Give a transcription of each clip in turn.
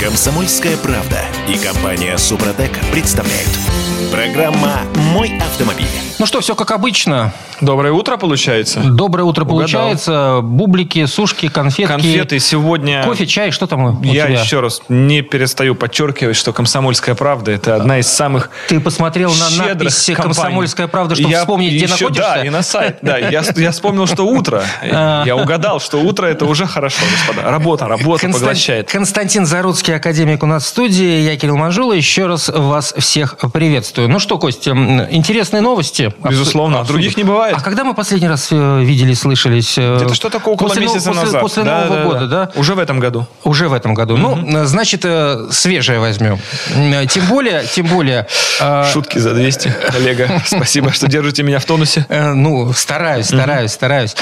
Комсомольская правда и компания Супротек представляют. Программа «Мой автомобиль». Ну что, все как обычно. Доброе утро, получается. Доброе утро Угадал. получается. Бублики, сушки, конфетки. Конфеты сегодня... Кофе, чай, что там у Я тебя? еще раз не перестаю подчеркивать, что «Комсомольская правда» — это одна из самых Ты посмотрел на надпись компаний. «Комсомольская правда», чтобы Я вспомнить, где еще- находишься? Да, и на сайт. Да, я, я вспомнил, что утро. А. Я угадал, что утро — это уже хорошо, господа. Работа, работа поглощает. Константин Заруцкий, академик у нас в студии. Я Кирилл Манжула. Еще раз вас всех приветствую. Ну что, Костя, интересные новости. Безусловно, Обсу- других не бывает. А когда мы последний раз э, видели, слышались? э, Это что такое около после, месяца после- назад? После Да, Нового да, года, да? Уже в этом году. Уже в этом году. Ну, э, значит, э, свежее возьмем. М, Тем более, тем более... э, Шутки за 200, коллега. Спасибо, что держите меня в тонусе. Э, Ну, стараюсь, стараюсь, стараюсь.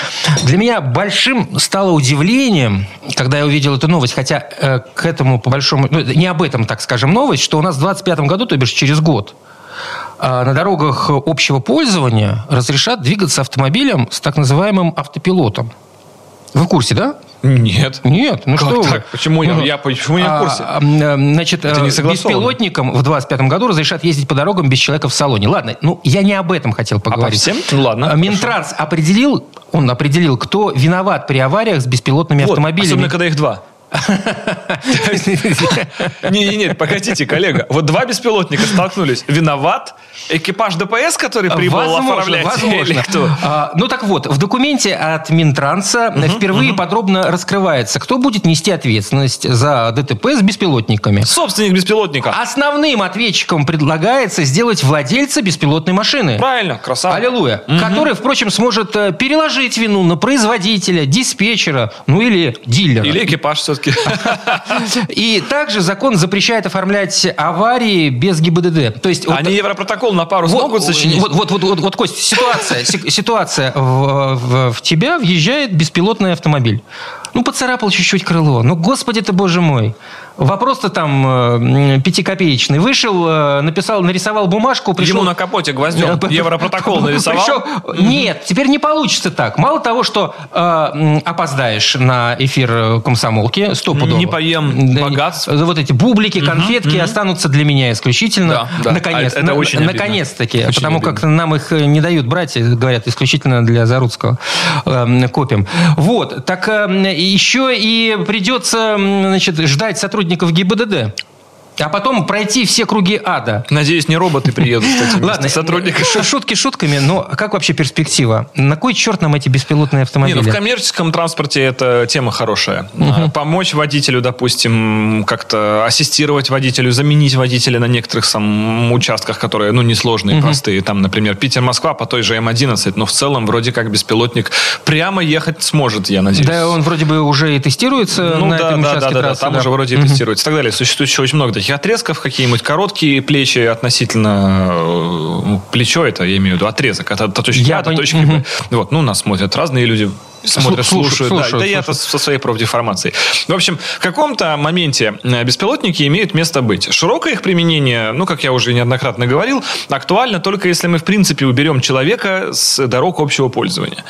Для меня большим стало удивлением, когда я увидел эту новость, хотя э, к этому, по большому... Ну, не об этом, так скажем, новость, что у нас в 25 году, то бишь через год, э, на дорогах общего пользования разрешат двигаться автомобилем с так называемым автопилотом. Вы в курсе, да? Нет. Нет, ну Как что вы. так? Почему я- Ну, я- почему я в а, курсе? а, м, Значит, Это не э, согласовано. беспилотникам в 25 году разрешат ездить по дорогам без человека в салоне. Ладно, ну я не об этом хотел поговорить. всем? Ну, ладно, А, Минтранс определил, он определил, кто виноват при авариях с беспилотными Вот, автомобилями. Особенно, когда их два. Не-не-не, погодите, коллега. Вот два беспилотника столкнулись. Виноват экипаж ДПС, который прибыл оформлять? возможно. Кто? А, ну так вот, в документе от Минтранса впервые подробно раскрывается, кто будет нести ответственность за ДТП с беспилотниками. Собственник беспилотника. Основным ответчиком предлагается сделать владельца беспилотной машины. Правильно, красава. Аллилуйя. Который, впрочем, сможет э, переложить вину на производителя, диспетчера, ну или дилера. Или экипаж все-таки. И также закон запрещает оформлять аварии без ГИБДД. То есть вот- Они Европротокол на пару смогут сочинить? Вот, вот, вот, вот, вот, Кость, ситуация, си- ситуация. В, в- в тебя въезжает беспилотный автомобиль. Ну, поцарапал чуть-чуть крыло. Ну, господи ты, боже мой. Вопрос-то там э, пятикопеечный. Вышел, э, написал, нарисовал бумажку, пришел... Ему на капоте гвоздем Э, Европротокол нарисовал? Пришел- Нет, теперь не получится так. Мало того, что э, опоздаешь на эфир э, комсомолки, стопудово. Не поем богатств. Вот эти бублики, конфетки останутся для меня исключительно. Да, да. Наконец, А это на- очень наконец-таки. Потому обидно. как нам их э, не дают брать, и говорят, исключительно для Заруцкого э, копим. Вот. Так э, еще и придется значит, ждать сотрудников ГИБДД. А потом пройти все круги ада. Надеюсь, не роботы приедут Ладно, сотрудниками. ш- шутки шутками, но как вообще перспектива? На кой черт нам эти беспилотные Не, автомобили? ну в коммерческом транспорте это тема хорошая. А, Помочь водителю, допустим, как-то ассистировать водителю, заменить водителя на некоторых сам участках, которые, ну, несложные, простые. Там, например, Питер-Москва по той же М11, но в целом вроде как беспилотник прямо ехать сможет, я надеюсь. Да, он вроде бы уже и тестируется Ну на да, этом да, участке да, да, да, там да. уже вроде и тестируется и так далее. Существует еще очень много таких отрезков, какие-нибудь короткие плечи относительно э, плечо, это я имею в виду отрезок, от, от точки Я А до пон- точки. Б. Вот, ну, нас смотрят разные люди, смотрят, слушают, слушают. да, да я-то со своей профдеформацией. В общем, в каком-то моменте э, беспилотники имеют место быть. Широкое их применение, ну, как я уже неоднократно говорил, актуально только если мы, в принципе, уберем человека с дорог общего пользования.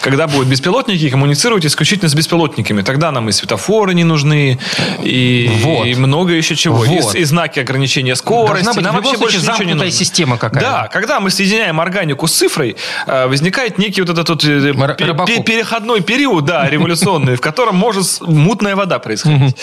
Когда будут беспилотники коммуницировать исключительно с беспилотниками, тогда нам и светофоры не нужны, и, Вот. и много еще чего. И- Вот. И, знаки ограничения скорости. Должна быть нам в любом вообще больше ничего не нужно. система какая-то. Да, когда мы соединяем органику с цифрой, э, возникает некий вот этот вот э, Р- пе- Робокоп. пе- переходной период, да, революционный, в котором может мутная вода происходить.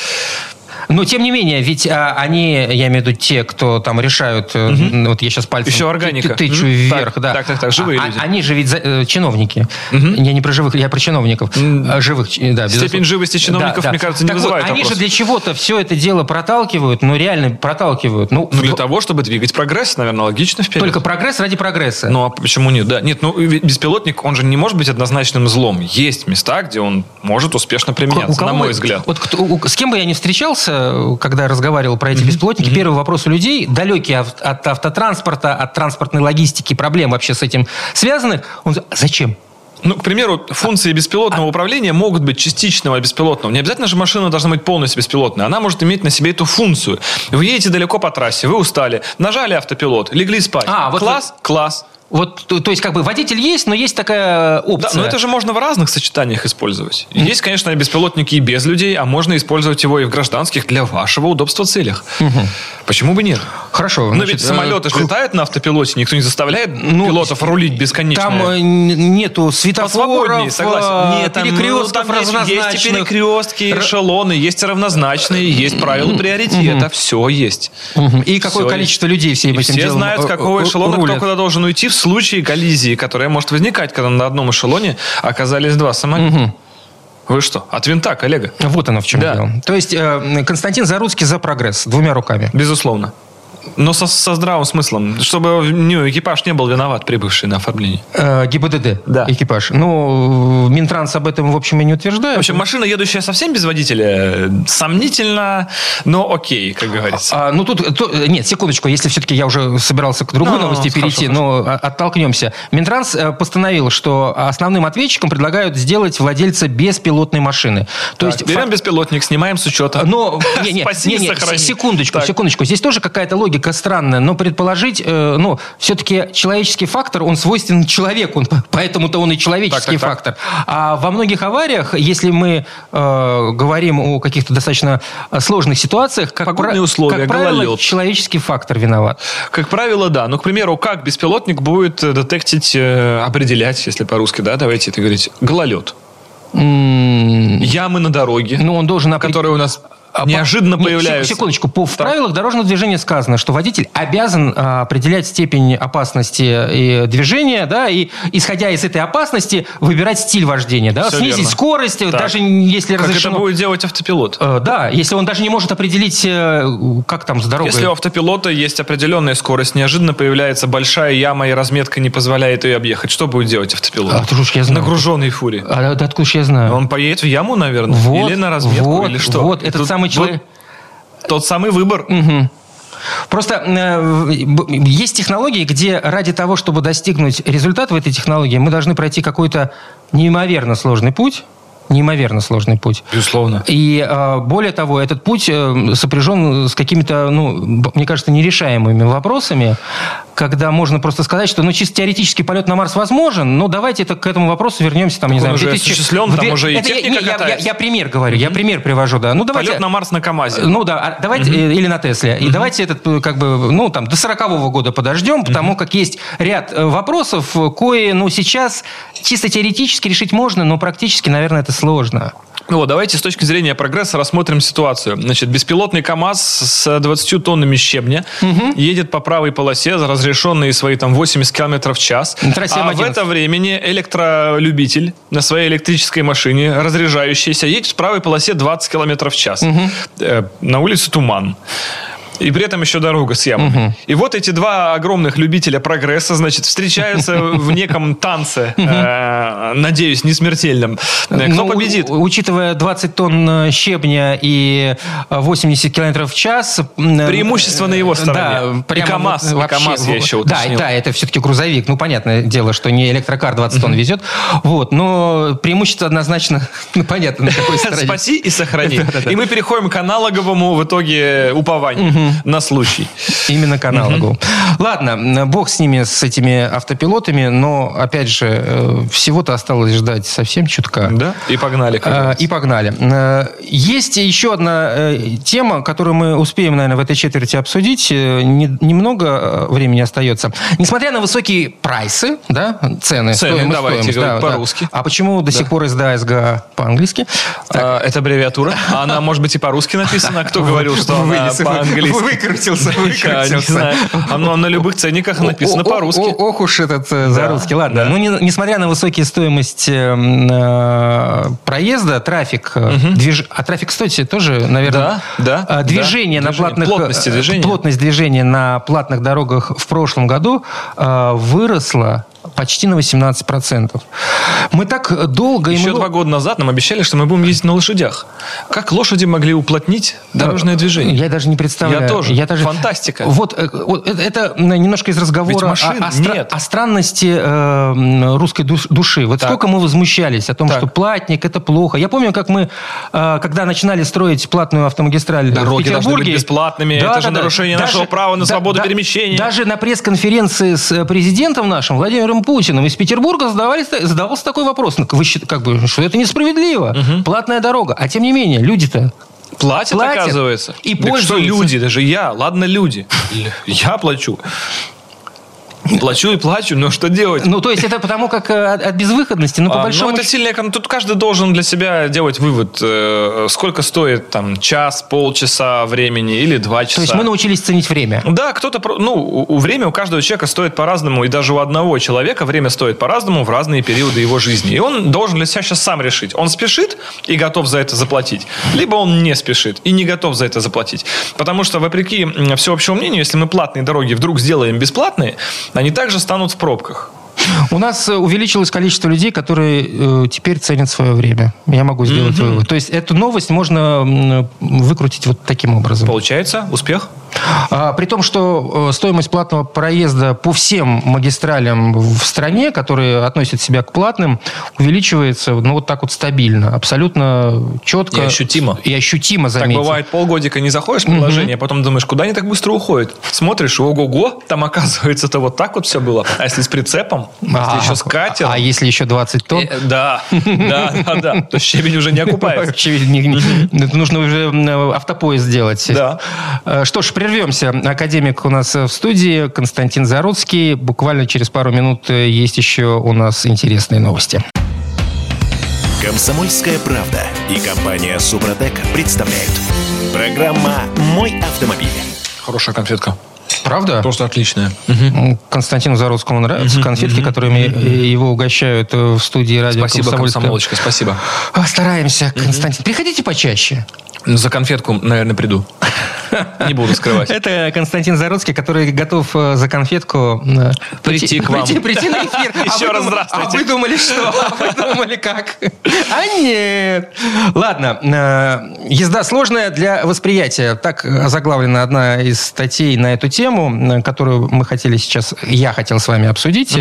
Но тем не менее, ведь а, они, я имею в виду те, кто там решают, э, вот я сейчас пальцем Еще органика. ты- тычу Мгм. вверх, Так, да. так, так, так, живые А- люди. Они же ведь за- э, чиновники. Я не про живых, я про чиновников. А, Живых, да, Степень безусловно. живости чиновников, мне кажется, не Так вот, вызывает Они же для чего-то все это дело проталкивают, но реально проталкивают. Ну, Ну, для в- того, чтобы двигать прогресс, наверное, логично вперед. Только прогресс ради прогресса. Ну, а почему нет? Да, нет, ну, беспилотник, он же не может быть однозначным злом. Есть места, где он может успешно У применяться, кого на мой взгляд. Вот кто- у- с кем бы я ни встречался, когда разговаривал про эти беспилотники, первый вопрос у людей, далекие от автотранспорта, от транспортной логистики, проблем вообще с этим связанных, он «А зачем? Ну, к примеру, функции беспилотного управления могут быть частичного беспилотного. Не обязательно же машина должна быть полностью беспилотной. Она может иметь на себе эту функцию. Вы едете далеко по трассе, вы устали, нажали автопилот, легли спать. А, вот класс, класс. Вот, то, есть, как бы водитель есть, но есть такая опция. Да, но это же можно в разных сочетаниях использовать. Есть, конечно, беспилотники и без людей, а можно использовать его и в гражданских для вашего удобства целях. Почему бы нет? Хорошо. Но значит, ведь самолеты э, летают на автопилоте, никто не заставляет Ну, пилотов рулить бесконечно. Там э, нету светофоров, согласен. э, Нет, там, ну, перекрестков там есть, есть и разнозначных. перекрестки, и эшелоны, есть равнозначные, есть правила приоритета, все есть. Мгм. И какое Всё количество людей всем И этим все делом знают, с э, какого э, эшелона кто рулят. куда должен уйти в случае коллизии, которая может возникать, когда на одном эшелоне оказались два самолета. Вы что, от винта, коллега? Вот оно в чем Да. дело. То есть э, Константин Заруцкий за прогресс двумя руками. Безусловно. Но со, со здравым смыслом, чтобы ну, экипаж не был виноват, прибывший на оформление. Э, ГИБДД, Да. экипаж. Ну, Минтранс об этом, в общем, и не утверждает. В общем, машина, едущая совсем без водителя, сомнительно, но окей, как говорится. А, ну тут, то- нет, секундочку, если все-таки я уже собирался к другой Ну, новости хорошо, перейти, но а, оттолкнемся. Минтранс э, постановил, что основным ответчиком предлагают сделать владельца беспилотной машины. То Так, есть берем фак- беспилотник, снимаем с учета. Но, не, не, не, не, секундочку, Так. секундочку. Здесь тоже какая-то логика странная, но предположить, э, ну, все-таки человеческий фактор, он свойственен человеку, поэтому-то он и человеческий Так, так, фактор. А во многих авариях, если мы э, говорим о каких-то достаточно сложных ситуациях, как, Погодные условия, как правило, гололед. человеческий фактор виноват. Как правило, да. Ну, к примеру, как беспилотник будет э, детектить, э, определять, если по-русски, да, давайте это говорить, гололед. Ямы на дороге, Ну, он должен опре- которые у нас неожиданно по- появляются. Секундочку. По, в Так. правилах дорожного движения сказано, что водитель обязан а, определять степень опасности и движения, да, и исходя из этой опасности выбирать стиль вождения, да, Всё снизить верно. скорость, Так. даже если Как разрешено. это будет делать автопилот? Э, Да, если он даже не может определить, э, как там с дорогой. Если у автопилота есть определенная скорость, неожиданно появляется большая яма и разметка не позволяет ее объехать, что будет делать автопилот? А, уж я знаю. Нагруженный фуре. А, да откуда я знаю? Он поедет в яму, наверное? Вот, Или на разметку, вот, или что? Вот, этот Тут- самый вот человек. Тот самый выбор. Просто э, есть технологии, где ради того, чтобы достигнуть результата в этой технологии, мы должны пройти какой-то неимоверно сложный путь. Неимоверно сложный путь. Безусловно. И э, более того, этот путь э, сопряжен с какими-то, ну, мне кажется, нерешаемыми вопросами, когда можно просто сказать, что, ну, чисто теоретически полет на Марс возможен, но давайте это, к этому вопросу вернемся, там, не он знаю, уже 2000 осуществлен, в там уже Это я- техника не, я, я, я пример говорю, я пример привожу, да. Ну, давайте... Полет на Марс на КАМАЗе. Ну да, а давайте, э, или на Тесле. И давайте этот, э, как бы, ну, там, до 40 года подождем, потому как есть ряд э, вопросов, э, кое, ну, сейчас чисто теоретически решить можно, но практически, наверное, это сложно. Ну вот, давайте с точки зрения прогресса рассмотрим ситуацию. Значит, беспилотный КАМАЗ с 20 тоннами щебня едет по правой полосе за разрешенные свои там 80 км в час. Трассе а в М11. это время электролюбитель на своей электрической машине, разряжающийся, едет в правой полосе 20 км в час. Э, на улице туман. И при этом еще дорога с ямами. И вот эти два огромных любителя прогресса, значит, встречаются в неком танце, э, надеюсь, не смертельном. Э, Кто Ну, победит? учитывая 20 тонн э, щебня и э, 80 километров в час... Преимущество на его стороне. Да, И КамАЗ, и вообще КамАЗ я еще Да, уточнил. да, это все-таки грузовик. Ну, понятное дело, что не электрокар 20 тонн везет. Вот, но преимущество однозначно, ну, понятно, на какой стороне. Спаси и сохрани. И мы переходим к аналоговому в итоге упованию на случай. Именно к аналогу. Ладно, бог с ними, с этими автопилотами, но, опять же, э, всего-то осталось ждать совсем чутка. Да? И погнали. говорится. И погнали. Э, Есть еще одна э, тема, которую мы успеем, наверное, в этой четверти обсудить. Э, не- Немного э, времени остается. Несмотря на высокие прайсы, да, цены, Цены, стоимость, давайте стоимость, да, да. по-русски. А почему до сих пор СДА, СГА по-английски? А, Это аббревиатура. А Она, может быть, и по-русски написана. Кто говорил, что она по-английски? Выкрутился, Я не выкрутился. знаю. Оно на любых ценниках написано по-русски. Ох уж этот э, за-русский. Ладно, ну, не- несмотря на высокие стоимость э, м, э, проезда, трафик, э, а трафик, кстати, тоже, наверное... Да, Движение на платных... Плотности э, движения. Плотность движения на платных дорогах в прошлом году выросла почти на 18%. Мы так долго... Еще мы... два года назад нам обещали, что мы будем ездить на лошадях. Как лошади могли уплотнить дорожное движение? Я даже не представляю. Я тоже. Я даже... Фантастика. Вот, э, вот это, это немножко из разговора машин о, о, стра- о странности э, русской душ- души. Вот Так. сколько мы возмущались о том, Так. что платник это плохо. Я помню, как мы, э, когда начинали строить платную автомагистраль Дороги в Петербурге... должны быть бесплатными. Это же нарушение нашего права на свободу перемещения. Даже на пресс-конференции с э, президентом нашим Владимиром Путиным из Петербурга задавались, задавался такой вопрос. Ну, вы как бы, что это несправедливо. Платная дорога. А тем не менее, люди-то Платят, Платят оказывается. и Так что пользуются. люди, даже я, ладно, люди. Я плачу. Плачу и плачу, но что делать? Ну, то есть это потому как э, от, от безвыходности, ну, по А, большому ну, это сильно Тут каждый должен для себя делать вывод, э, сколько стоит там час, полчаса времени или два часа. То есть мы научились ценить время. Да, кто-то, ну, у, у время у каждого человека стоит по-разному, и даже у одного человека время стоит по-разному в разные периоды его жизни. И он должен для себя сейчас сам решить, он спешит и готов за это заплатить, либо он не спешит и не готов за это заплатить. Потому что, вопреки всеобщему мнению, если мы платные дороги вдруг сделаем бесплатные, они также станут в пробках. У нас э, увеличилось количество людей, которые э, теперь ценят свое время. Я могу сделать вывод. То есть эту новость можно м, выкрутить вот таким образом. Получается успех? А, при том, что э, стоимость платного проезда по всем магистралям в стране, которые относят себя к платным, увеличивается ну, вот так вот стабильно, абсолютно четко. И ощутимо. И ощутимо, Так заметьте. бывает полгодика не заходишь в приложение, а потом думаешь, куда они так быстро уходят? Смотришь, ого-го, там оказывается-то вот так вот все было. А если с прицепом, а если еще с катером. А если еще 20 тонн? Э, Да, да, да, да. То щебень уже не окупается. Это нужно уже м, автопоезд сделать. Да. Э, Что ж, прервемся. Академик у нас в студии, Константин Заруцкий. Буквально через пару минут э, есть еще у нас интересные новости. Комсомольская правда и компания Супротек представляют. Программа «Мой автомобиль». Хорошая конфетка. Правда? Просто отличная. М, Константину Заруцкому нравятся конфетки, которыми э, его угощают э, в студии радио Спасибо, комсомолочка, спасибо. Стараемся, Константин. Приходите почаще. За конфетку, наверное, приду. Не буду скрывать. Это Константин Заруцкий, который готов э, за конфетку э, Прийти к вам. Прийти, на эфир. А Еще раз дум- здравствуйте. А вы думали, что? А вы думали, как? А нет. Ладно. э, Езда сложная для восприятия. Так заглавлена одна из статей на эту тему, которую мы хотели сейчас, я хотел с вами обсудить.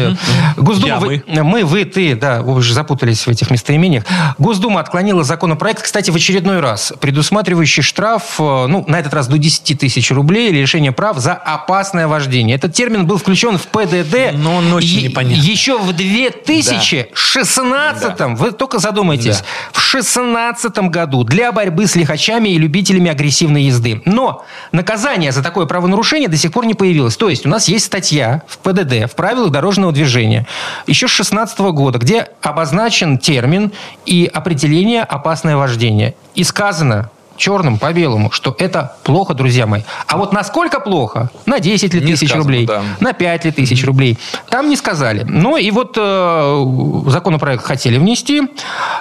Госдума, вы- мы, вы, ты, да, вы уже запутались в этих местоимениях. Госдума отклонила законопроект, кстати, в очередной раз, предусматривающий штраф, ну, на этот раз до 10 тысяч рублей или лишение прав за опасное вождение. Этот термин был включен в ПДД Но он очень е- непонятный. еще в 2016 Вы только задумайтесь. Да. В 2016 году для борьбы с лихачами и любителями агрессивной езды. Но наказание за такое правонарушение до сих пор не появилось. То есть у нас есть статья в ПДД, в правилах дорожного движения, еще с 2016 года, где обозначен термин и определение «опасное вождение». И сказано черным по белому, что это плохо, друзья мои. А вот насколько плохо? На 10 ли Не тысяч сказано, рублей? да. На 5 ли тысяч рублей? Там не сказали. Ну и вот э, законопроект хотели внести.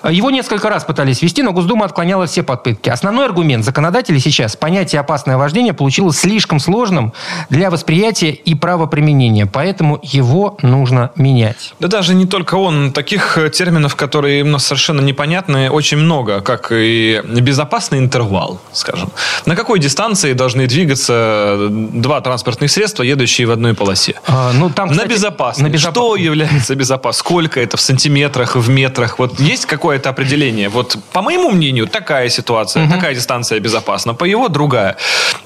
Его несколько раз пытались ввести, но Госдума отклоняла все попытки. Основной аргумент законодателей сейчас понятие «опасное вождение» получилось слишком сложным для восприятия и правоприменения, поэтому его нужно менять. Да даже не только он. Таких э, терминов, которые у нас совершенно непонятны, очень много. Как и безопасный интервал, скажем. На какой дистанции должны двигаться два транспортных средства, едущие в одной полосе? А, ну, там, на кстати, безопасность. на безопас- Что является безопасным? Сколько это в сантиметрах, в метрах? Вот есть какое-то определение? Вот по моему мнению, такая ситуация, такая дистанция безопасна. По его другая.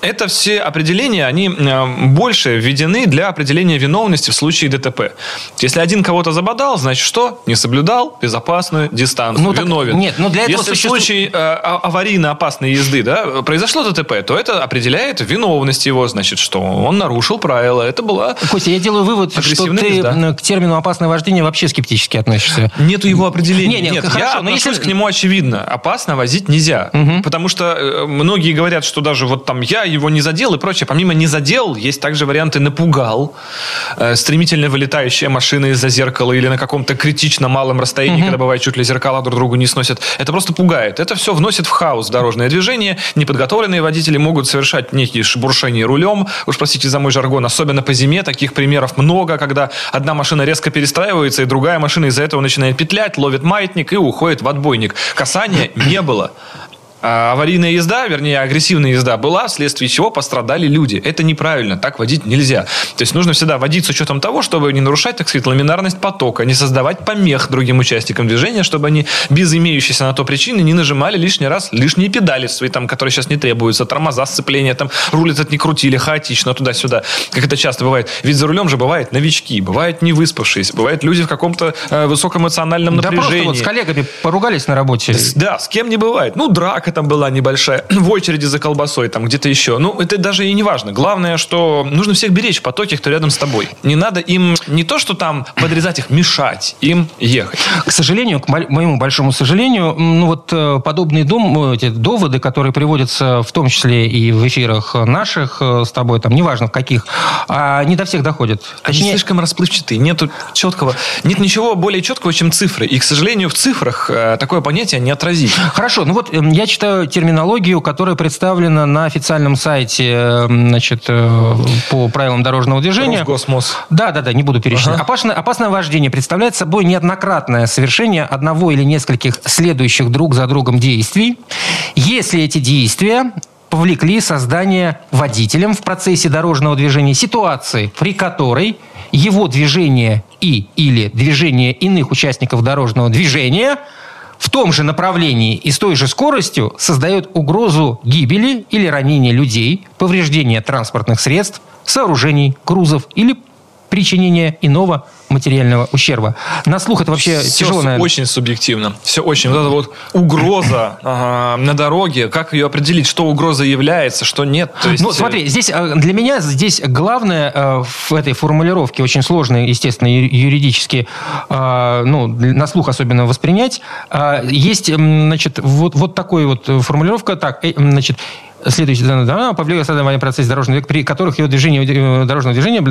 Это все определения, они э, больше введены для определения виновности в случае ДТП. Если один кого-то забодал, значит что? Не соблюдал безопасную дистанцию. Ну, так- виновен. нет, но для этого Если существует- в случае э, а- аварийно опасной езды да, произошло ДТП, то это определяет виновность его, значит, что он нарушил правила. Это была Костя, я делаю вывод, что ты езда. к термину «опасное вождение» вообще скептически относишься. Нету его определения. Не, не, Нет, хорошо, я но отношусь если- к нему очевидно. Опасно возить нельзя. Потому что э, многие говорят, что даже вот там я его не задел и прочее. Помимо не задел, есть также варианты напугал. Э, стремительно вылетающая машина из-за зеркала или на каком-то критично малом расстоянии, когда бывает чуть ли зеркала друг другу не сносят. Это просто пугает. Это все вносит в хаос дорожное движение. Движения, неподготовленные водители могут совершать некие шебуршения рулем, уж простите за мой жаргон, особенно по зиме, таких примеров много, когда одна машина резко перестраивается, и другая машина из-за этого начинает петлять, ловит маятник и уходит в отбойник. Касания не было. А аварийная езда, вернее, агрессивная езда была, вследствие чего пострадали люди. Это неправильно, так водить нельзя. То есть нужно всегда водить с учетом того, чтобы не нарушать, так сказать, ламинарность потока, не создавать помех другим участникам движения, чтобы они без имеющейся на то причины не нажимали лишний раз лишние педали свои, там, которые сейчас не требуются, тормоза, сцепления, там, руль этот не крутили хаотично туда-сюда, как это часто бывает. Ведь за рулем же бывают новички, бывают не выспавшиеся, бывают люди в каком-то э, высокоэмоциональном напряжении. Да просто вот с коллегами поругались на работе. Да, с кем не бывает. Ну, драка там была небольшая, в очереди за колбасой, там где-то еще. Ну, это даже и не важно. Главное, что нужно всех беречь в потоке, кто рядом с тобой. Не надо им не то, что там подрезать их, мешать им ехать. К сожалению, к моему большому сожалению, ну вот э, подобные дом, эти доводы, которые приводятся в том числе и в эфирах наших э, с тобой, там, неважно в каких, а не до всех доходят. Точнее... Они слишком расплывчатые, нету четкого, нет ничего более четкого, чем цифры. И, к сожалению, в цифрах э, такое понятие не отразить. Хорошо, ну вот я читаю терминологию, которая представлена на официальном сайте значит, э, по правилам дорожного движения. Росгосмос. Да, да, да, не буду перечислять. Ага. Опасное, опасное вождение представляет собой неоднократное совершение одного или нескольких следующих друг за другом действий, если эти действия повлекли создание водителем в процессе дорожного движения ситуации, при которой его движение и или движение иных участников дорожного движения – в том же направлении и с той же скоростью создает угрозу гибели или ранения людей, повреждения транспортных средств, сооружений, грузов или причинения иного материального ущерба. На слух это вообще Все тяжело, наверное. очень субъективно. Все очень. Вот эта вот угроза ага, на дороге, как ее определить, что угроза является, что нет. То есть... Ну, смотри, здесь э, для меня здесь главное э, в этой формулировке, очень сложной, естественно, юридически, э, ну, на слух особенно воспринять, есть, значит, вот, вот такой вот формулировка, так, значит, Следующий да, повлияет создание процессе дорожного при которых его движение дорожного движения,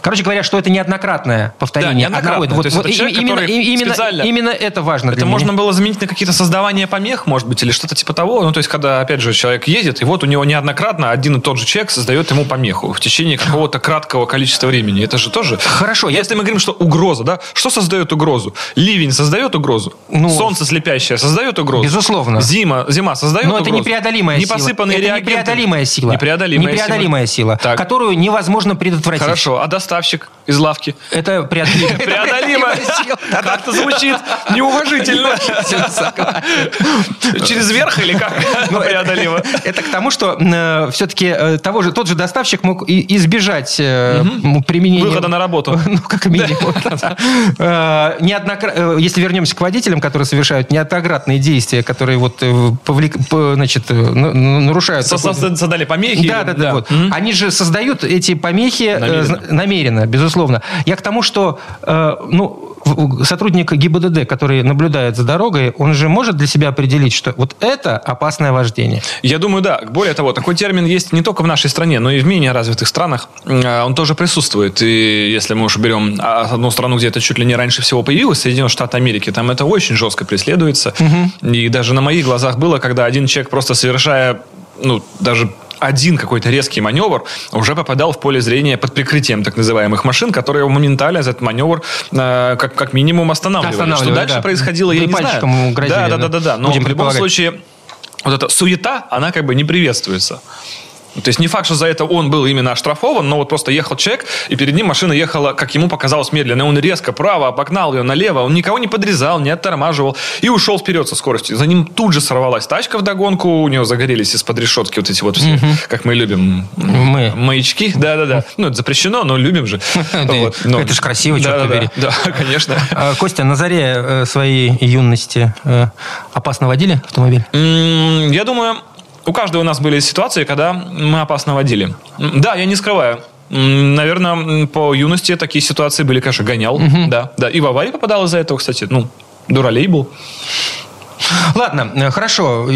короче говоря, что это неоднократное повторение. Да, неоднократное. Вот, вот, человек, именно, именно, специально... именно это важно. Это можно было заменить на какие-то создавания помех, может быть, или что-то типа того. Ну, то есть, когда, опять же, человек едет, и вот у него неоднократно один и тот же человек создает ему помеху в течение какого-то краткого количества времени. Это же тоже... Хорошо. Если я... мы говорим, что угроза, да, что создает угрозу? Ливень создает угрозу? Ну, Солнце слепящее создает угрозу? Безусловно. Зима, зима создает Но угрозу? Но это непреодолимая сила. Непосыпанные это реагенты. непреодолимая сила. Непреодолимая, непреодолимая сила, сила которую невозможно предотвратить. Хорошо. А доставщик из лавки? Это преодолимая. Преодолимая. Как-то звучит неуважительно. Через верх или как ну, преодолимо? Это к тому, что э, все-таки э, того же, тот же доставщик мог избежать э, применения... Выхода на работу. Ну, как минимум. Неоднократно, если вернемся к водителям, которые совершают неоднократные действия, которые вот значит, нарушают... Создали помехи. Да, да, да. Они же создают эти помехи намеренно, безусловно. Я к тому, что ну, сотрудник ГИБДД, который наблюдает за дорогой, он же может для себя определить, что вот это опасное вождение? Я думаю, да. Более того, такой термин есть не только в нашей стране, но и в менее развитых странах. А, он тоже присутствует. И если мы уж берем а, одну страну, где это чуть ли не раньше всего появилось, Соединенные Штаты Америки, там это очень жестко преследуется. Угу. И даже на моих глазах было, когда один человек просто совершая ну, даже один какой-то резкий маневр уже попадал в поле зрения под прикрытием так называемых машин, которые моментально за этот маневр э, как, как минимум останавливали. Что дальше да. происходило, я не знаю. Грозили, да, да, да, да, да. Но в любом случае вот эта суета, она как бы не приветствуется. То есть не факт, что за это он был именно оштрафован, но вот просто ехал человек, и перед ним машина ехала, как ему показалось, медленно. Он резко право обогнал ее налево, он никого не подрезал, не оттормаживал, и ушел вперед со скоростью. За ним тут же сорвалась тачка в догонку, у него загорелись из-под решетки вот эти вот все, угу. как мы любим, мы. маячки. Да-да-да. Ну, это запрещено, но любим же. Это же красиво, черт побери. Да, конечно. А, Костя, на заре э, своей юности э, опасно водили автомобиль? Я думаю, у каждого у нас были ситуации, когда мы опасно водили. Да, я не скрываю. Наверное, по юности такие ситуации были, конечно, гонял. Угу. Да, да. И в аварии попадал из-за этого, кстати. Ну, дуралей был. Ладно, э, хорошо,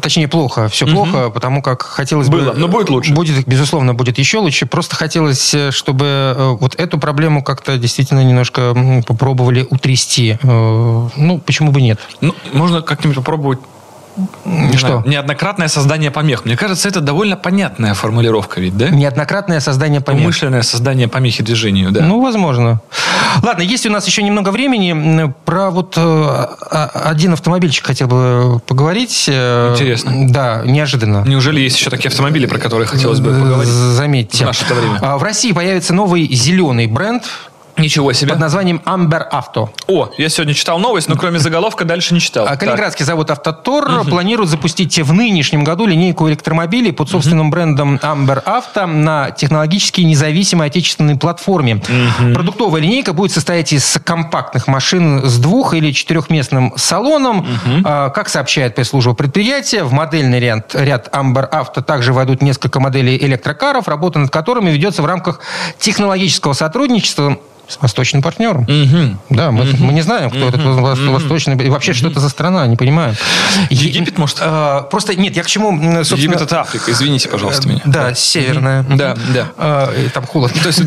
точнее плохо, все угу. плохо, потому как хотелось Было, бы... но будет лучше. Будет, безусловно, будет еще лучше. Просто хотелось, э, чтобы э, вот эту проблему как-то действительно немножко попробовали утрясти. Ну, почему бы нет? Ну, можно как-нибудь попробовать Не Что? знаю, неоднократное создание помех. Мне кажется, это довольно понятная формулировка ведь, да? Неоднократное создание помех. Умышленное создание помехи движению, да. Ну, возможно. Ладно, есть у нас еще немного времени. Про вот э, один автомобильчик хотел бы поговорить. Э, Интересно. Да, неожиданно. Неужели есть еще такие автомобили, про которые хотелось бы Э, поговорить? Заметьте. в наше-то время? А, В России появится новый зеленый бренд Ничего себе. под названием Amber Auto. О, я сегодня читал новость, но кроме заголовка дальше не читал. А. Калининградский завод «Автотор» планирует запустить в нынешнем году линейку электромобилей под собственным брендом Amber Auto на технологически независимой отечественной платформе. Продуктовая линейка будет состоять из компактных машин с двух- или четырехместным салоном. А, Как сообщает пресс-служба предприятия, в модельный ряд, ряд Amber Auto также войдут несколько моделей электрокаров, работа над которыми ведется в рамках технологического сотрудничества с восточным партнером. Да, мы, мы не знаем, кто этот вос- восточный... И вообще, что это за страна, не понимаем. Египет, может? Э, Просто нет, я к чему, собственно... Египет это Африка, извините, пожалуйста, меня. Да, северная. Да, да. Э, и Там холодно. То есть,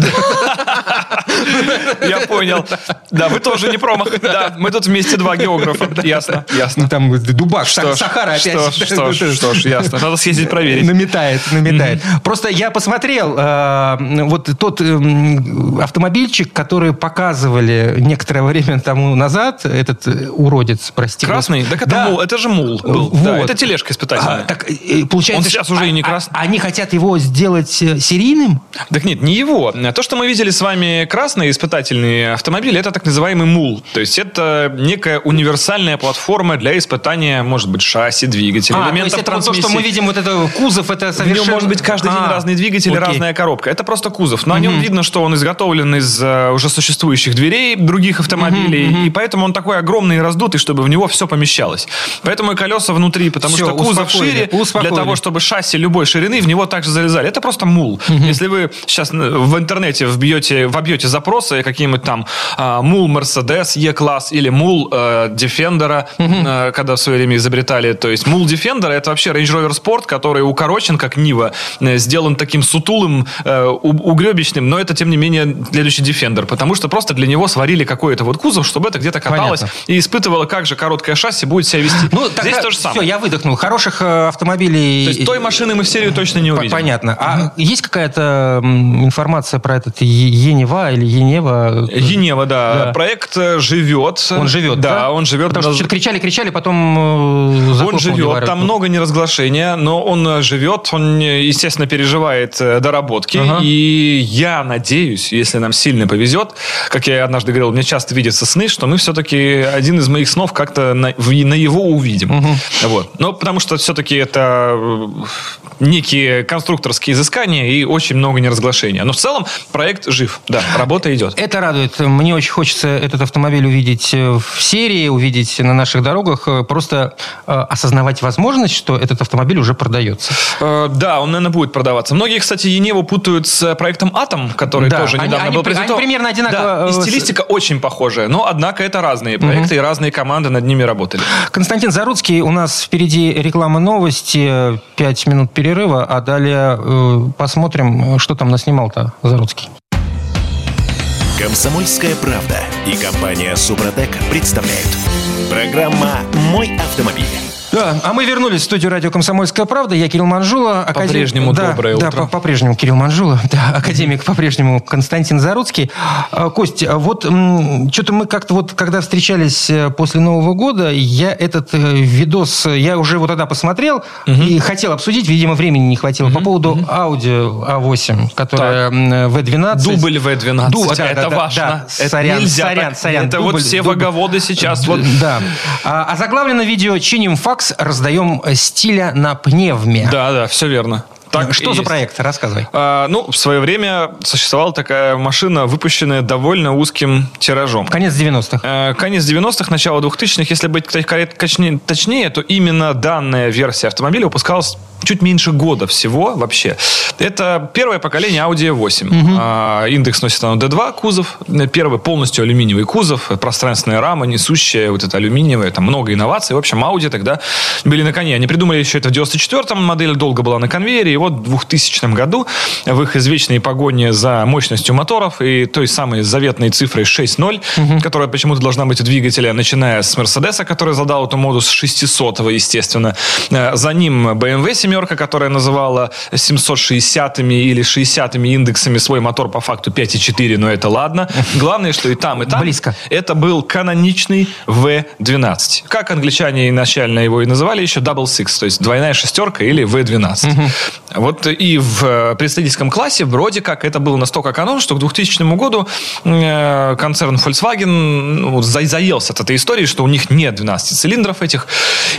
Я понял. Да, вы тоже не промах. Да, мы тут вместе два географа. Ясно, ясно. Там Дубак, Что Сахара опять. Что ж, что ж, что ж, ясно. Надо съездить проверить. Наметает, наметает. Просто я посмотрел, э, вот тот эм, автомобильчик, который показывали некоторое время тому назад, этот э, уродец, прости. Красный? господи. Так это Да. мул, это же мул был. Вот. Да, это тележка испытательная. А, так э, получается, Он сейчас уже и не а- красный. а- Они хотят его сделать э, серийным? Так нет, не его. То, что мы видели с вами красные испытательные автомобили, это так называемый мул. То есть это некая универсальная платформа для испытания, может быть, шасси, двигателя, А, то элементов есть это вот то, трансмиссии. что мы видим, вот это кузов, это В совершенно... нем может быть каждый день А, разный двигатель, и окей. разная коробка. Это просто кузов. Но о нем видно, что он изготовлен из э, уже существующих дверей других автомобилей. И поэтому он такой огромный и раздутый, чтобы в него все помещалось. Поэтому и колеса внутри, потому Всё, что кузов шире успокоили. для того, чтобы шасси любой ширины в него также залезали. Это просто мул. Если вы сейчас в интернете вбьете, вобьете запросы какие-нибудь там а, мул Mercedes E-класс или мул э, Defender, э, когда в свое время изобретали. То есть мул Defender это вообще Range Rover Sport, который укорочен как Нива, э, сделан таким сутулым, э, угребищным, но это тем не менее следующий Defender, потому что просто для него сварили какой-то вот кузов, чтобы это где-то каталось Понятно. и испытывало, как же короткое шасси будет себя вести. Ну, Здесь тогда то же самое. Все, я выдохнул. Хороших э, автомобилей... То есть той машины мы в серию точно не увидим. Понятно. А есть какая-то информация про этот Енева или Енева? Енева, да. Да. Проект э, живет. Он живет, да? Да, он живет. Потому что что-то кричали, кричали, потом э, Он живет, там много неразглашения, но он живет, он, естественно, переживает доработки. Ага. И я надеюсь, если нам сильно повезет, как я однажды говорил, мне часто видятся сны, что мы все-таки один из моих снов как-то на, в- на его увидим. Вот. Но потому что все-таки это э, некие конструкторские изыскания и очень много неразглашения. Но в целом проект жив, да, работа идет. Это радует. Мне очень хочется этот автомобиль увидеть э, в серии, увидеть на наших дорогах, э, просто осознавать возможность, что этот автомобиль уже продается. Да, он, наверное, будет продаваться. Многие, кстати, Еневу путают с проектом Атом, который Да, тоже они- недавно они был они презентован. Примерно одинаково, Да, и э, стилистика очень похожая. Но, однако, это разные проекты, и разные команды над ними работали. Константин Заруцкий, у нас впереди реклама новости, пять минут перерыва, а далее э, посмотрим, что там наснимал-то Заруцкий. Комсомольская правда и компания Супротек представляют. Программа «Мой автомобиль». Да, а мы вернулись в студию радио «Комсомольская правда». Я Кирилл Манжула. академ- По-прежнему да, доброе да, утро. по- по-прежнему Кирилл Манжула. Да, академик по-прежнему Константин Заруцкий. А, Кость, а вот что-то мы как-то вот, когда встречались э, после Нового года, я этот э, видос, э, я уже вот тогда посмотрел и хотел обсудить, видимо, времени не хватило, по поводу Audi A8, которая м, V12. Дубль В-12. Ду- да, это да, да, важно. да. Это Сорян, нельзя сорян, так. сорян. Это Дубль, вот все дубль. ваговоды сейчас. Вот. Да. А, а заглавлено видео «Чиним факс, раздаем э, стиля на пневме». Да, да, все верно. Так Что за есть. проект? Рассказывай. А, ну, в свое время существовала такая машина, выпущенная довольно узким тиражом. Конец 90-х. Э, Конец 90-х, начало 2000-х, если быть точнее, то именно данная версия автомобиля выпускалась чуть меньше года всего вообще. Это первое поколение Audi 8. А, индекс носит оно D2 кузов. Первый полностью алюминиевый кузов, пространственная рама, несущая вот это алюминиевое, там много инноваций. В общем, Audi тогда были на коне. Они придумали еще это в 94-м, модель долго была на конвейере, и вот в 2000 году в их извечной погоне за мощностью моторов и той самой заветной цифрой 6.0, угу. которая почему-то должна быть у двигателя, начиная с Мерседеса, который задал эту моду с 600 естественно. Э, за ним BMW семерка, которая называла 760-ми или 60-ми индексами свой мотор по факту 5.4, но это ладно. Главное, что и там, и там Близко. это был каноничный V12. Как англичане изначально его и называли еще Double Six, то есть двойная шестерка или V12. Угу. Вот и в э, представительском классе вроде как это было настолько канон, что к 2000 году э, концерн Volkswagen ну, заелся от этой истории, что у них нет 12 цилиндров этих.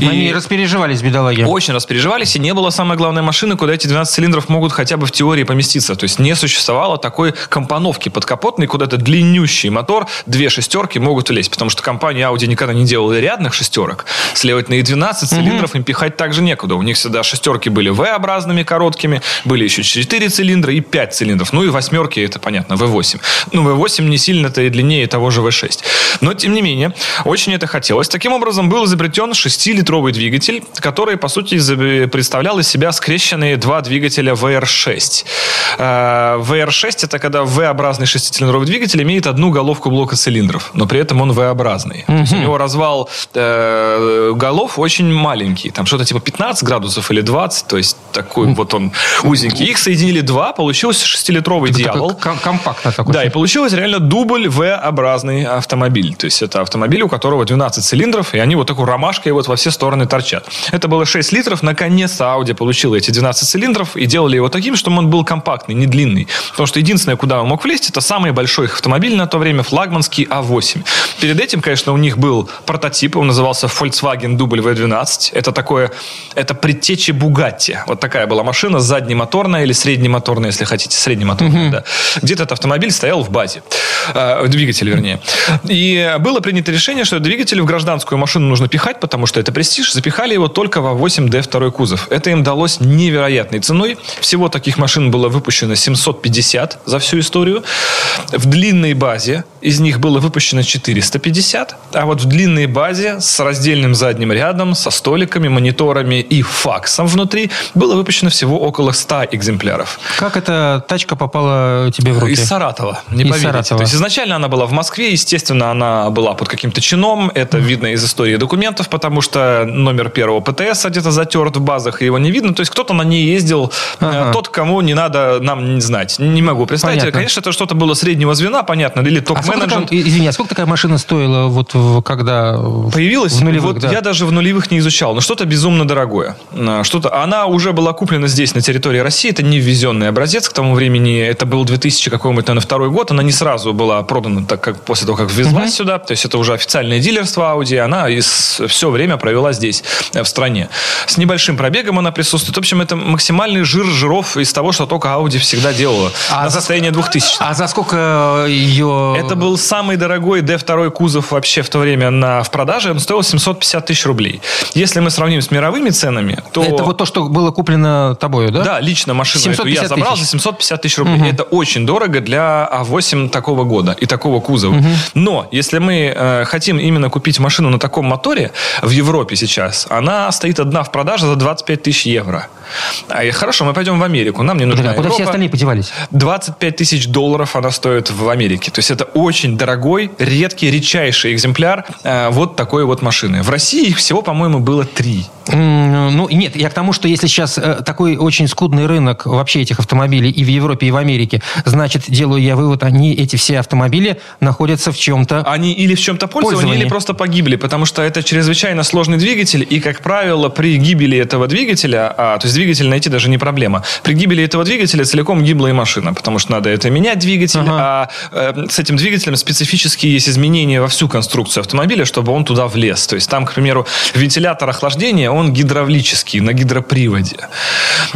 Они и распереживались, бедолаги. Очень распереживались, и не было самой главной машины, куда эти 12 цилиндров могут хотя бы в теории поместиться. То есть не существовало такой компоновки подкапотной, куда это длиннющий мотор, две шестерки могут влезть, потому что компания Audi никогда не делала рядных шестерок. Следовательно, и 12 цилиндров угу. им пихать также некуда. У них всегда шестерки были V-образными, короткими, были еще 4 цилиндра и 5 цилиндров. Ну и восьмерки, это понятно, V8. Ну, V8 не сильно-то и длиннее того же V6. Но, тем не менее, очень это хотелось. Таким образом, был изобретен 6-литровый двигатель, который, по сути, представлял из себя скрещенные два двигателя VR6. VR6 это когда V-образный шестицилиндровый двигатель имеет одну головку блока цилиндров, но при этом он V-образный. Есть у него развал э, голов очень маленький, там что-то типа 15 градусов или 20, то есть такой вот он узенький. Их соединили два, получился шестилитровый это дьявол. Такой компактно такой. Да, и получилось реально дубль V-образный автомобиль. То есть это автомобиль, у которого 12 цилиндров, и они вот такой ромашкой вот во все стороны торчат. Это было 6 литров, наконец-то Audi получила эти 12 цилиндров и делали его таким, чтобы он был компактный, не длинный. Потому что единственное, куда он мог влезть, это самый большой автомобиль на то время, флагманский А8. Перед этим, конечно, у них был прототип, он назывался Volkswagen W12. Это такое, это предтечи Bugatti. Вот такая была машина, заднемоторная или среднемоторная, если хотите, среднемоторная, mm-hmm. да. Где-то этот автомобиль стоял в базе. Э, двигатель, вернее. И было принято решение, что двигатель в гражданскую машину нужно пихать, потому что это престиж. Запихали его только во 8D второй кузов. Это им далось невероятной ценой. Всего таких машин было выпущено 750 за всю историю. В длинной базе из них было выпущено 450, а вот в длинной базе с раздельным задним рядом, со столиками, мониторами и факсом внутри было выпущено всего около 100 экземпляров. Как эта тачка попала тебе в руки? Из Саратова, не из поверите. Саратова. То есть изначально она была в Москве, естественно, она была под каким-то чином, это видно из истории документов, потому что номер первого ПТС где-то затерт в базах, и его не видно. То есть кто-то на ней ездил, э, ага. тот, кому не надо нам не знать. Не могу представить. Понятно. Конечно, это что-то было среднего звена, понятно, или топ-менеджмент. А извини, а сколько такая машина стоила, вот когда появилась? В нулевых, вот да. я даже в нулевых не изучал, но что-то безумно дорогое. Э, что-то, она уже была куплена здесь, на территории России, это не ввезенный образец к тому времени, это был 2000 какой-нибудь, наверное, второй год, она не сразу была продана, так как после того, как ввезлась uh-huh. сюда, то есть это уже официальное дилерство Audi, она из, все время провела здесь, э, в стране. С небольшим пробегом она присутствует. В общем, это максимальный жир жиров из того, что только Audi всегда делала. А на за состояние 2000. А за сколько ее... Это был самый дорогой D2 кузов вообще в то время на, в продаже. Он стоил 750 тысяч рублей. Если мы сравним с мировыми ценами, то... Это вот то, что было куплено тобою, да? Да, лично машину эту я забрал тысяч. за 750 тысяч рублей. Угу. Это очень дорого для А8 такого года и такого кузова. Угу. Но если мы э, хотим именно купить машину на таком моторе в Европе сейчас, она стоит одна в продаже за 25 тысяч евро. А, хорошо, мы пойдем в Америку. Нам не нужна да, Куда все остальные подевались? 25 тысяч долларов она стоит в Америке. То есть это очень дорогой, редкий, редчайший экземпляр э, вот такой вот машины. В России их всего, по-моему, было три. Ну, нет, я к тому, что если сейчас э, такой очень скудный рынок вообще этих автомобилей и в Европе, и в Америке, значит, делаю я вывод, они, эти все автомобили, находятся в чем-то Они или в чем-то пользованы, или просто погибли, потому что это чрезвычайно сложный двигатель, и, как правило, при гибели этого двигателя, а, то есть двигатель найти даже не проблема, при гибели этого двигателя целиком гибла и машина, потому что надо это менять двигатель, ага. а э, с этим двигателем специфически есть изменения во всю конструкцию автомобиля, чтобы он туда влез. То есть там, к примеру, вентилятор охлаждения, он гидравлический, на гидроприводе.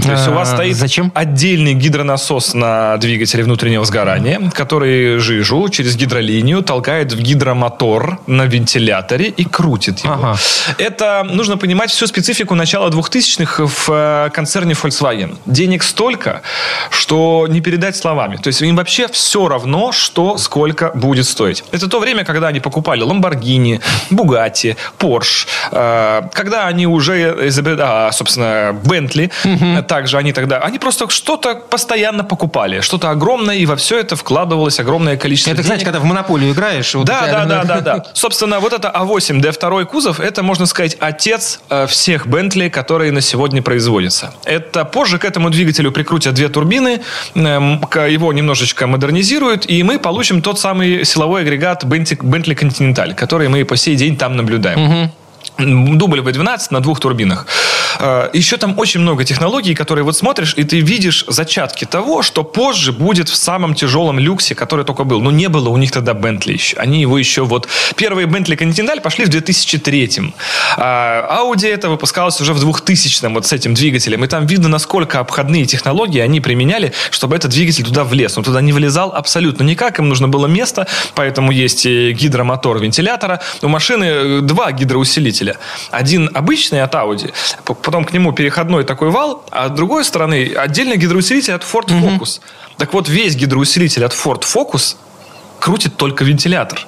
То есть у вас А, стоит зачем? отдельный гидронасос на двигателе внутреннего сгорания, который жижу через гидролинию толкает в гидромотор на вентиляторе и крутит его. Ага. Это нужно понимать всю специфику начала 2000-х в э, концерне Volkswagen. Денег столько, что не передать словами. То есть им вообще все равно, что сколько будет стоить. Это то время, когда они покупали Lamborghini, Bugatti, Porsche, э, когда они уже изобрели, а, собственно, Bentley, э, также они тогда, они просто что-то постоянно покупали, что-то огромное, и во все это вкладывалось огромное количество Это, знаете, денег. когда в монополию играешь. вот Да, да, да, да, да. Собственно, вот это А8 D2 кузов, это, можно сказать, отец э, всех Бентли, которые на сегодня производятся. Это позже к этому двигателю прикрутят две турбины, эм, его немножечко модернизируют, и мы получим тот самый силовой агрегат Bentley Continental, который мы по сей день там наблюдаем. Дубль V12 на двух турбинах. Э, Еще там очень много технологий, которые вот смотришь, и ты видишь зачатки того, что позже будет в самом тяжелом люксе, который только был. Но не было у них тогда Бентли еще. Они его еще вот... Первые Бентли Continental пошли в 2003 а Audi это выпускалось уже в 2000 вот с этим двигателем. И там видно, насколько обходные технологии они применяли, чтобы этот двигатель туда влез. Он туда не влезал абсолютно никак. Им нужно было место, поэтому есть гидромотор вентилятора. У машины э, два гидроусилителя. Один обычный от Audi, потом к нему переходной такой вал, а с другой стороны отдельный гидроусилитель от Ford Focus. Так вот, весь гидроусилитель от Ford Focus крутит только вентилятор.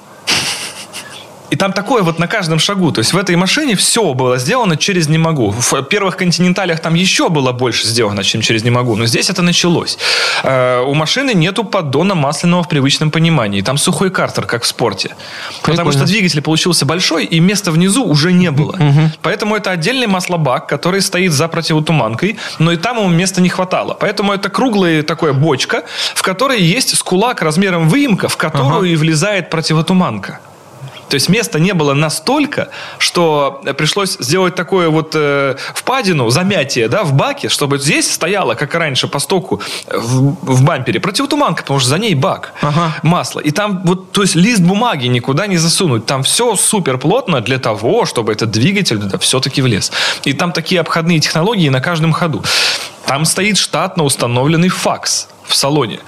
И там такое вот на каждом шагу. То есть в этой машине все было сделано через «не могу». В первых «Континенталях» там еще было больше сделано, чем через «не могу». Но здесь это началось. Э, У машины нету поддона масляного в привычном понимании. Там сухой картер, как в спорте. Потому Прикольно. что двигатель получился большой, и места внизу уже не было. Поэтому это отдельный маслобак, который стоит за противотуманкой, но и там ему места не хватало. Поэтому это круглая такая бочка, в которой есть скулак размером выемка, в которую и влезает противотуманка. То есть места не было настолько, что пришлось сделать такое вот э, впадину, замятие, да, в баке, чтобы здесь стояла, как и раньше по стоку в, в бампере, противотуманка, потому что за ней бак, Ага. масло. И там вот, то есть лист бумаги никуда не засунуть. Там все супер плотно для того, чтобы этот двигатель туда все-таки влез. И там такие обходные технологии на каждом ходу. Там стоит штатно установленный факс в салоне,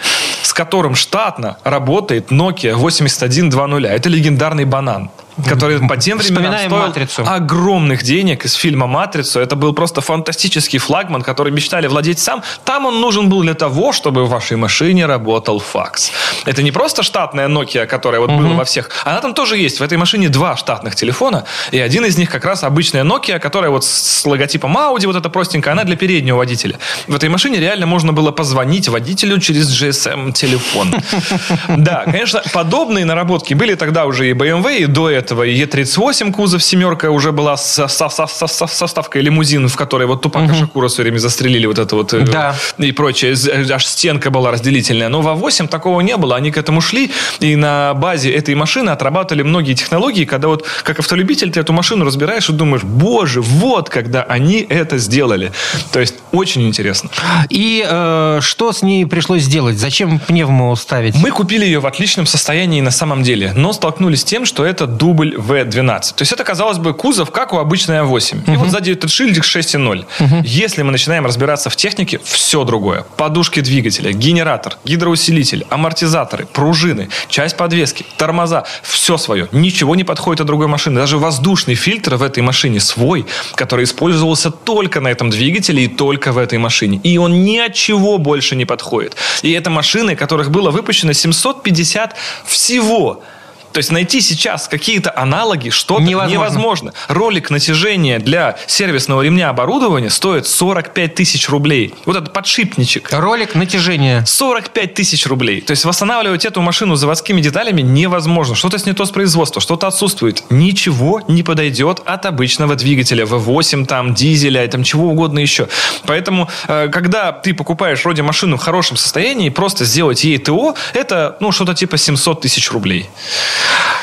с которым штатно работает Nokia 8120. Это легендарный банан который по тем временам Вспоминаем стоил «Матрицу». огромных денег из фильма «Матрицу». Это был просто фантастический флагман, который мечтали владеть сам. Там он нужен был для того, чтобы в вашей машине работал факс. Это не просто штатная Nokia, которая вот была во всех. Она там тоже есть. В этой машине два штатных телефона, и один из них как раз обычная Nokia, которая вот с логотипом Audi, вот эта простенькая, она для переднего водителя. В этой машине реально можно было позвонить водителю через GSM-телефон. Да, конечно, подобные наработки были тогда уже и BMW, и до этого и Е38 кузов семерка уже была со, со- со- со- со- составкой лимузин, в которой вот Тупака Шакура все время застрелили вот это вот э, Да. и прочее. Э, Аж стенка была разделительная. Но в А8 такого не было. Они к этому шли, и на базе этой машины отрабатывали многие технологии, когда вот как автолюбитель ты эту машину разбираешь и думаешь, боже, вот когда они это сделали. То есть очень интересно. И э, что с ней пришлось сделать? Зачем пневму ставить? Мы купили ее в отличном состоянии на самом деле, но столкнулись с тем, что это дубль V12. То есть это, казалось бы, кузов, как у обычной А8. И вот сзади этот шильдик 6.0. Если мы начинаем разбираться в технике, все другое. Подушки двигателя, генератор, гидроусилитель, амортизаторы, пружины, часть подвески, тормоза, все свое. Ничего не подходит от другой машины. Даже воздушный фильтр в этой машине свой, который использовался только на этом двигателе и только в этой машине. И он ни от чего больше не подходит. И это машины, которых было выпущено 750 всего. То есть найти сейчас какие-то аналоги, что-то Невозможно. невозможно. Ролик натяжения для сервисного ремня оборудования стоит 45 тысяч рублей. Вот этот подшипничек. Ролик натяжения. 45 тысяч рублей. То есть восстанавливать эту машину заводскими деталями невозможно. Что-то с не то с производства, что-то отсутствует. Ничего не подойдет от обычного двигателя. V8, там, дизеля, там чего угодно еще. Поэтому, э, когда ты покупаешь вроде машину в хорошем состоянии, просто сделать ей ТО, это, ну, что-то типа 700 тысяч рублей.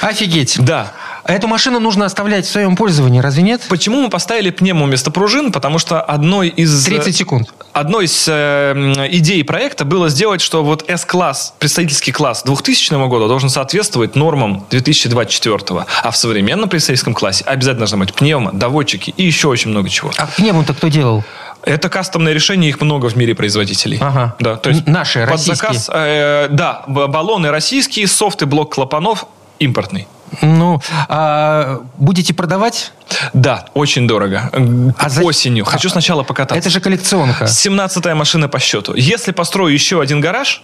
Офигеть. Да. Эту машину нужно оставлять в своем пользовании, разве нет? Почему мы поставили пневму вместо пружин? Потому что одной из... 30 секунд. Одной из э, идей проекта было сделать, что вот S-класс, представительский класс 2000 года должен соответствовать нормам 2024. А в современном представительском классе обязательно должна быть пневма, доводчики и еще очень много чего. А пневму-то кто делал? Это кастомное решение, их много в мире производителей. Ага. Да, то есть наши, под российские. заказ, э, да, баллоны российские, софт и блок клапанов импортный. Ну, а будете продавать? Да, очень дорого. А за- Осенью. Хочу сначала покататься. Это же коллекционка. 17-я машина по счету. Если построю еще один гараж,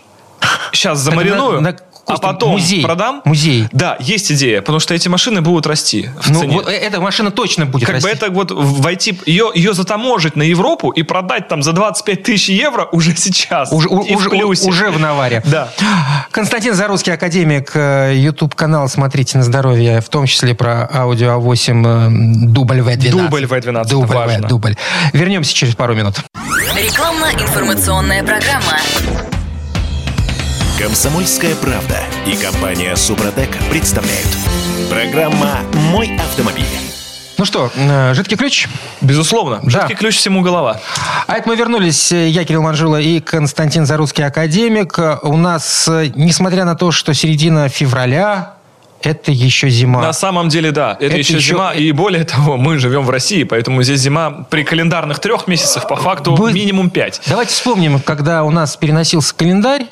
сейчас замариную, на- на- а потом музей. продам. Музей. Да, есть идея, потому что эти машины будут расти в Ну, цене. вот эта машина точно будет Как бы расти. это вот войти, ее, ее затаможить на Европу и продать там за 25 тысяч евро уже сейчас. Уже, у- И в уже, плюсе. уже в наваре. Да. Константин Зарусский, академик, э, YouTube-канал «Смотрите на здоровье», в том числе про аудио А8 э, дубль В12. Дубль В12, это Дубль, В, важно. дубль. Вернемся через пару минут. Рекламно-информационная программа. Комсомольская правда и компания Супротек представляют. Программа «Мой автомобиль». Ну что, э, жидкий ключ? Безусловно. Да. Жидкий ключ всему голова. А это мы вернулись. Я Кирилл Манжула и Константин Зарусский, академик. У нас, э, несмотря на то, что середина февраля, это еще зима. На самом деле, да. Это, Это еще, еще- зима. И более того, мы живем в России, поэтому здесь зима при календарных трех месяцах, по факту, Вы- минимум пять. Давайте вспомним, когда у нас переносился календарь,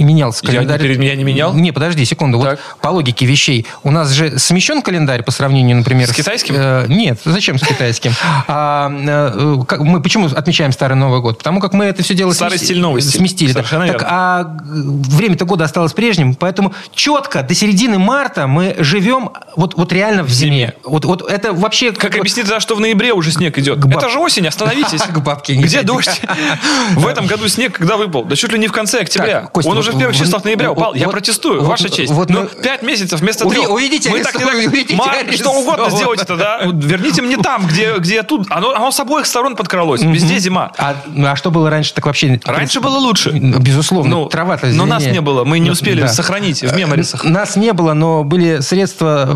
и менялся Я календарь. перед меня не менял? Не, подожди секунду. Так. Вот по логике вещей. У нас же смещен календарь по сравнению, например... С китайским? э, нет, зачем с китайским? А, э, как- мы почему отмечаем Старый Новый год? Потому как мы это все дело Старый смести- стиль, новый стиль. сместили. да. Совершенно Так, верно. а время-то года осталось прежним, поэтому четко до середины марта мы живем вот, вот реально в зиме. Вот, вот это вообще... Как объяснить тогда, что в ноябре уже снег идет? К баб- Это же осень, остановитесь. К бабке Где дождь? В этом году снег когда выпал? Да чуть ли не в конце октября. Так, Он вот уже в первых вы- числах ноября упал. Я протестую, ваша честь. вот Ну, пять месяцев вместо трех. увидите, Мы так арестованы, так- увидите, Март, Что угодно сделайте тогда. Верните мне там, где, где тут. Оно, оно с обоих сторон подкралось. Везде зима. А, а что было раньше, так вообще... Раньше было лучше. Безусловно, Ну, трава-то но нас не было, мы не Ну, успели да. сохранить в меморисах. Нас не было, но были средства,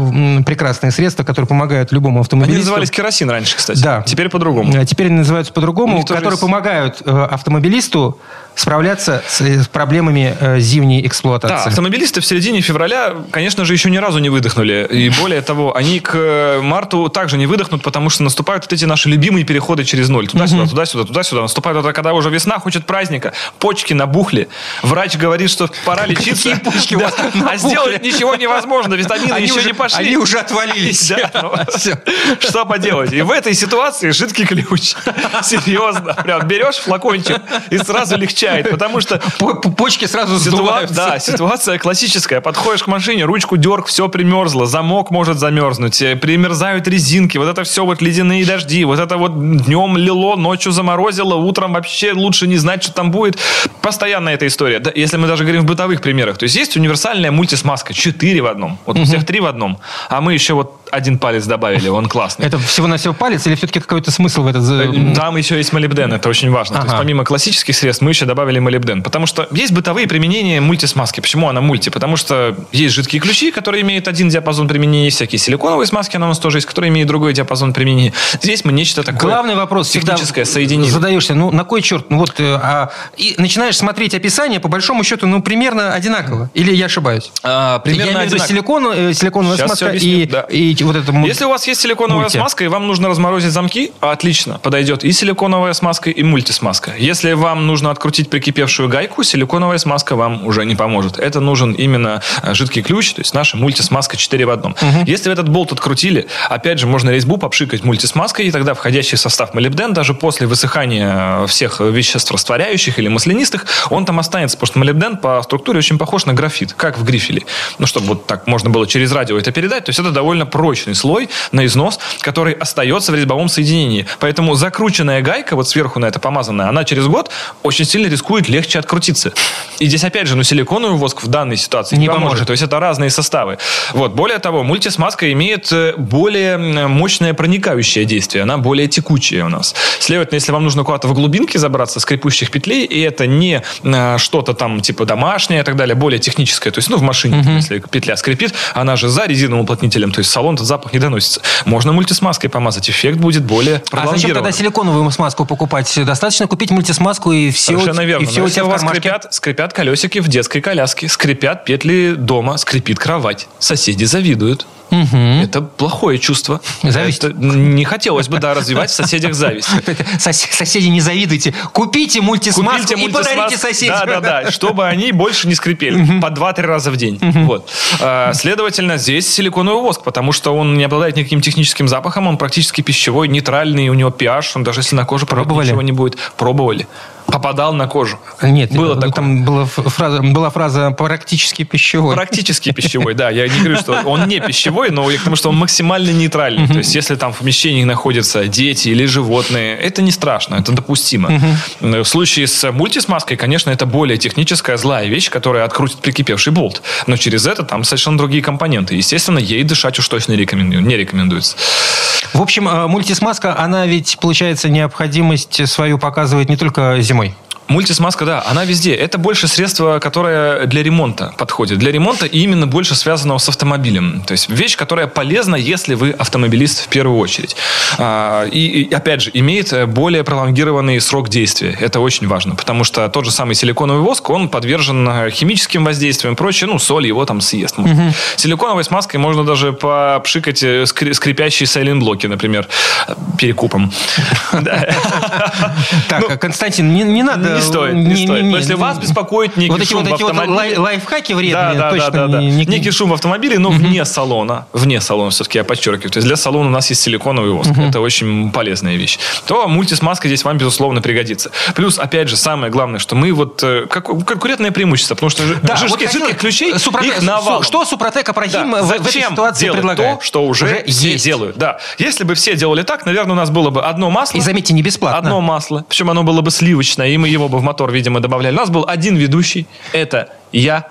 прекрасные средства, которые помогают любому Они автомобилисту. назывались керосин раньше, кстати. Да. Теперь по-другому. А Теперь они называются по-другому, которые помогают э, автомобилисту справляться э, с проблемами э, зимней Да, эксплуатации. автомобилисты в середине февраля, конечно же, еще ни разу не выдохнули. И более того, они к э, марту также не выдохнут, потому что наступают вот эти наши любимые переходы через ноль. Туда-сюда, туда-сюда, туда-сюда. Наступает вот когда уже весна, хочет праздника. Почки набухли. Врач говорит, что пора лечиться. Почки Да. А сделать ничего невозможно. Витамины Они еще уже- не пошли. они уже отвалились. Да, ну. Что поделать? И в этой ситуации жидкий ключ. Серьезно. Прям берешь флакончик и сразу легчает. Потому что По- по- Почки сразу Ситуа- сдуваются. Да, ситуация классическая. Подходишь к машине, ручку дерг, все примерзло, замок может замерзнуть, э, примерзают резинки, вот это все вот ледяные дожди, вот это вот днем лило, ночью заморозило, утром вообще лучше не знать, что там будет. Постоянно эта история. Да, если мы даже говорим в бытовых примерах. То есть есть универсальная мультисмазка, 4 в одном. Вот у всех три в одном. А мы еще вот один палец добавили, он классный. Это всего-навсего палец или все-таки какой-то смысл в этот... за- Там еще есть молибден, это очень важно. То есть Ага. помимо классических средств мы еще добавили молибден. Потому что есть бытовые применения мультисмазки. Почему она мульти? Потому что есть жидкие ключи, которые имеют один диапазон применения, есть всякие силиконовые смазки, она у нас тоже есть, которые имеют другой диапазон применения. Здесь мы нечто такое Главный вопрос техническое соединили. задаешься, ну на кой черт, ну вот, э, а, и начинаешь смотреть описание, по большому счету, ну примерно одинаково. Или я ошибаюсь? А, примерно я имею одинаково. силикон, э, силиконовая Щас смазка и, да. и вот это... Если у вас есть силиконовая Мульти. смазка, и вам нужно разморозить замки, отлично, подойдет и силиконовая смазка, и мультисмазка. Если вам нужно открутить прикипевшую гайку, силиконовая смазка вам уже не поможет. Это нужен именно э, жидкий ключ, то есть наша мультисмазка 4 в одном. Если вы этот болт открутили, опять же, можно резьбу попшикать мультисмазкой, и тогда входящий состав молибден, даже после высыхания всех веществ растворяющих или маслянистых, он там останется, потому что молибден по структуре очень похож на графит, как в грифеле. Ну, чтобы вот так можно было через радио это передать, то есть это довольно прочный слой на износ, который остается в резьбовом соединении. Поэтому закрученная гайка, вот сверху на это помазанная, она через год очень сильно рискует легче открутиться. И здесь опять же, ну, силиконовый воск в данной ситуации не, Не поможет. поможет. То есть это разные составы. Вот. Более того, мультисмазка имеет э, более мощное проникающее действие. Она более текучая у нас. Следовательно, если вам нужно куда-то в глубинке забраться с крепущих петлей, и это не э, что-то там типа домашнее и так далее, более техническое, то есть, ну, в машине, если петля скрипит, она же за резиновым уплотнителем, то есть салон салон этот запах не доносится. Можно мультисмазкой помазать, эффект будет более А зачем тогда силиконовую смазку покупать? Достаточно купить мультисмазку и все, Совершенно у, верно. и все у тебя у вас скрипят, скрипят колесики в детской коляске, скрипят петли дома, скрипит кровать. Соседи завидуют. Это плохое чувство. Зависть. Это не хотелось бы, да, развивать в соседях зависть. Сос- Соседи, не завидуйте. Купите мультисмазку Купите и мультисмаз- подарите соседям. Да, да, да, чтобы они больше не скрипели по 2-3 раза в день. Вот. А, Следовательно, здесь силиконовый воск, потому что он не обладает никаким техническим запахом, он практически пищевой, нейтральный, у него pH, он даже если на коже попадет, Пробовали? ничего не будет. Пробовали. Попадал на кожу. Нет, Было такое. там была фраза, была фраза практически пищевой. Практически пищевой, да. Я не говорю, что он не пищевой, но я к тому, что он максимально нейтральный. То есть, если там в помещении находятся дети или животные, это не страшно, это допустимо. В случае с мультисмазкой, конечно, это более техническая злая вещь, которая открутит прикипевший болт. Но через это там совершенно другие компоненты. Естественно, ей дышать уж точно не рекомендуется. В общем, э, мультисмазка, она ведь, получается, необходимость свою показывает не только зимой. Мультисмазка, да, она везде. Это больше средство, которое для ремонта подходит. Для ремонта и именно больше связанного с автомобилем. То есть вещь, которая полезна, если вы автомобилист в первую очередь. А, И, опять же, имеет э, более пролонгированный срок действия. Это очень важно, потому что тот же самый силиконовый воск, он подвержен э, химическим воздействиям и прочее. Ну, соль его там съест. может. Силиконовой смазкой можно даже попшикать э, скри- скрипящие сайлент-блоки, например, перекупом. Так, э, Константин, не надо... Не стоит, не- не, не- стоит. не- Но если не- вас беспокоит некий вот эти шум вот, в эти вот автомобиле... лай- лайфхаки вредные, да, да, точно да, да, да. не- не- Некий шум в автомобиле, но вне салона. Вне салона, все-таки я подчеркиваю. То есть для салона у нас есть силиконовый воск. Это очень полезная вещь. То мультисмазка здесь вам, безусловно, пригодится. Плюс, опять же, самое главное, что мы вот... э, Как, конкурентное преимущество, потому что Да, жидких, вот жидких ключей, Супротек- их навалом. Что Супротек Апрахим Да, в, в этой ситуации предлагает? то, что уже, все есть. делают? Да. Если бы все делали так, наверное, у нас было бы одно масло. И заметьте, не бесплатно. Одно масло. Причем оно было бы сливочное, и мы его бы в мотор, видимо, добавляли. У нас был один ведущий. Это я.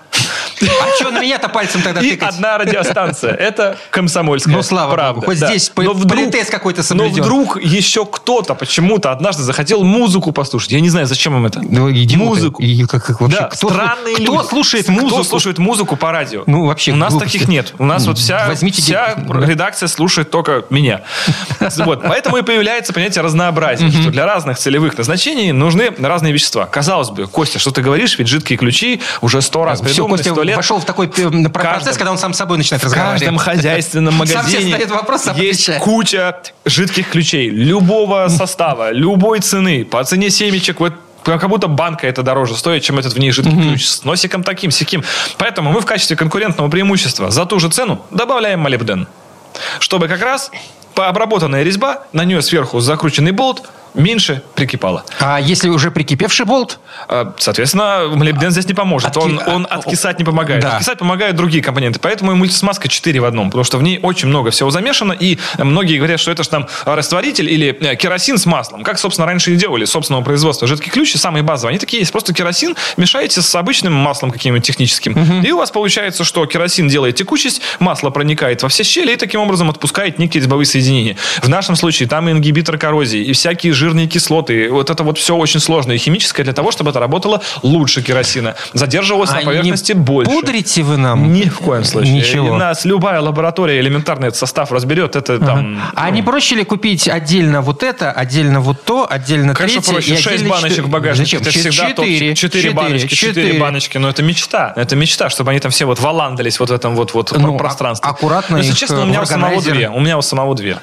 А что на меня-то пальцем тогда И тыкать? одна радиостанция. Это комсомольская Ну, слава правда. богу, хоть Да. здесь Но вдруг- политез какой-то Но соблюден. вдруг еще кто-то почему-то однажды захотел музыку послушать. Я не знаю, зачем им это. Ну. Музыку. И как, как вообще, Да, кто, странные кто люди. слушает Кто музыку? слушает музыку по радио? Ну, вообще У нас глупости. таких нет. У нас вот вся, Возьмите вся да. редакция слушает только меня. Вот. Поэтому и появляется понятие разнообразия, что для разных целевых назначений нужны разные вещества. Казалось бы, Костя, что ты говоришь? Ведь жидкие ключи уже сто раз придуманы, сто лет. вошел в такой э, процесс, каждом- когда он сам с собой начинает В разговаривать. каждом хозяйственном магазине вопрос, есть отвечает. куча жидких ключей любого состава, любой цены, по цене семечек, вот как будто банка это дороже стоит, чем этот в ней жидкий ключ с носиком таким, сяким. Поэтому мы в качестве конкурентного преимущества за ту же цену добавляем молибден. Чтобы как раз по обработанная резьба, на нее сверху закрученный болт, меньше прикипала. А если уже прикипевший болт? А, Соответственно, молибден здесь не поможет. Отки- Он, он а- откисать не помогает. Да. Откисать помогают другие компоненты. Поэтому и мультисмазка 4 в одном. Потому что в ней очень много всего замешано. И многие говорят, что это же там растворитель или э, керосин с маслом. Как, собственно, раньше и делали собственного производства. Жидкие ключи самые базовые. Они такие есть. Просто керосин мешаете с обычным маслом каким-нибудь техническим. И у вас получается, что керосин делает текучесть, масло проникает во все щели и таким образом отпускает некие резьбовые соединения. В нашем случае там и ингибитор коррозии, и всякие жирные кислоты. Вот это вот все очень сложное и химическое для того, чтобы это работало лучше керосина. Задерживалось А на не поверхности больше. Пудрите вы нам? Ни в коем случае. Ничего. И нас любая лаборатория элементарно этот состав разберет. Это там... А не проще ли купить отдельно вот это, отдельно вот то, отдельно Конечно, третье? проще. и Шесть баночек в багажнике. Зачем? Это всегда четыре. Четыре баночки, четыре баночки. Но это мечта. Это мечта, чтобы они там все вот валандались вот в этом вот, вот Ну, пространстве. а- аккуратно Но, если их, честно, э, у меня у самого две. У меня у самого две.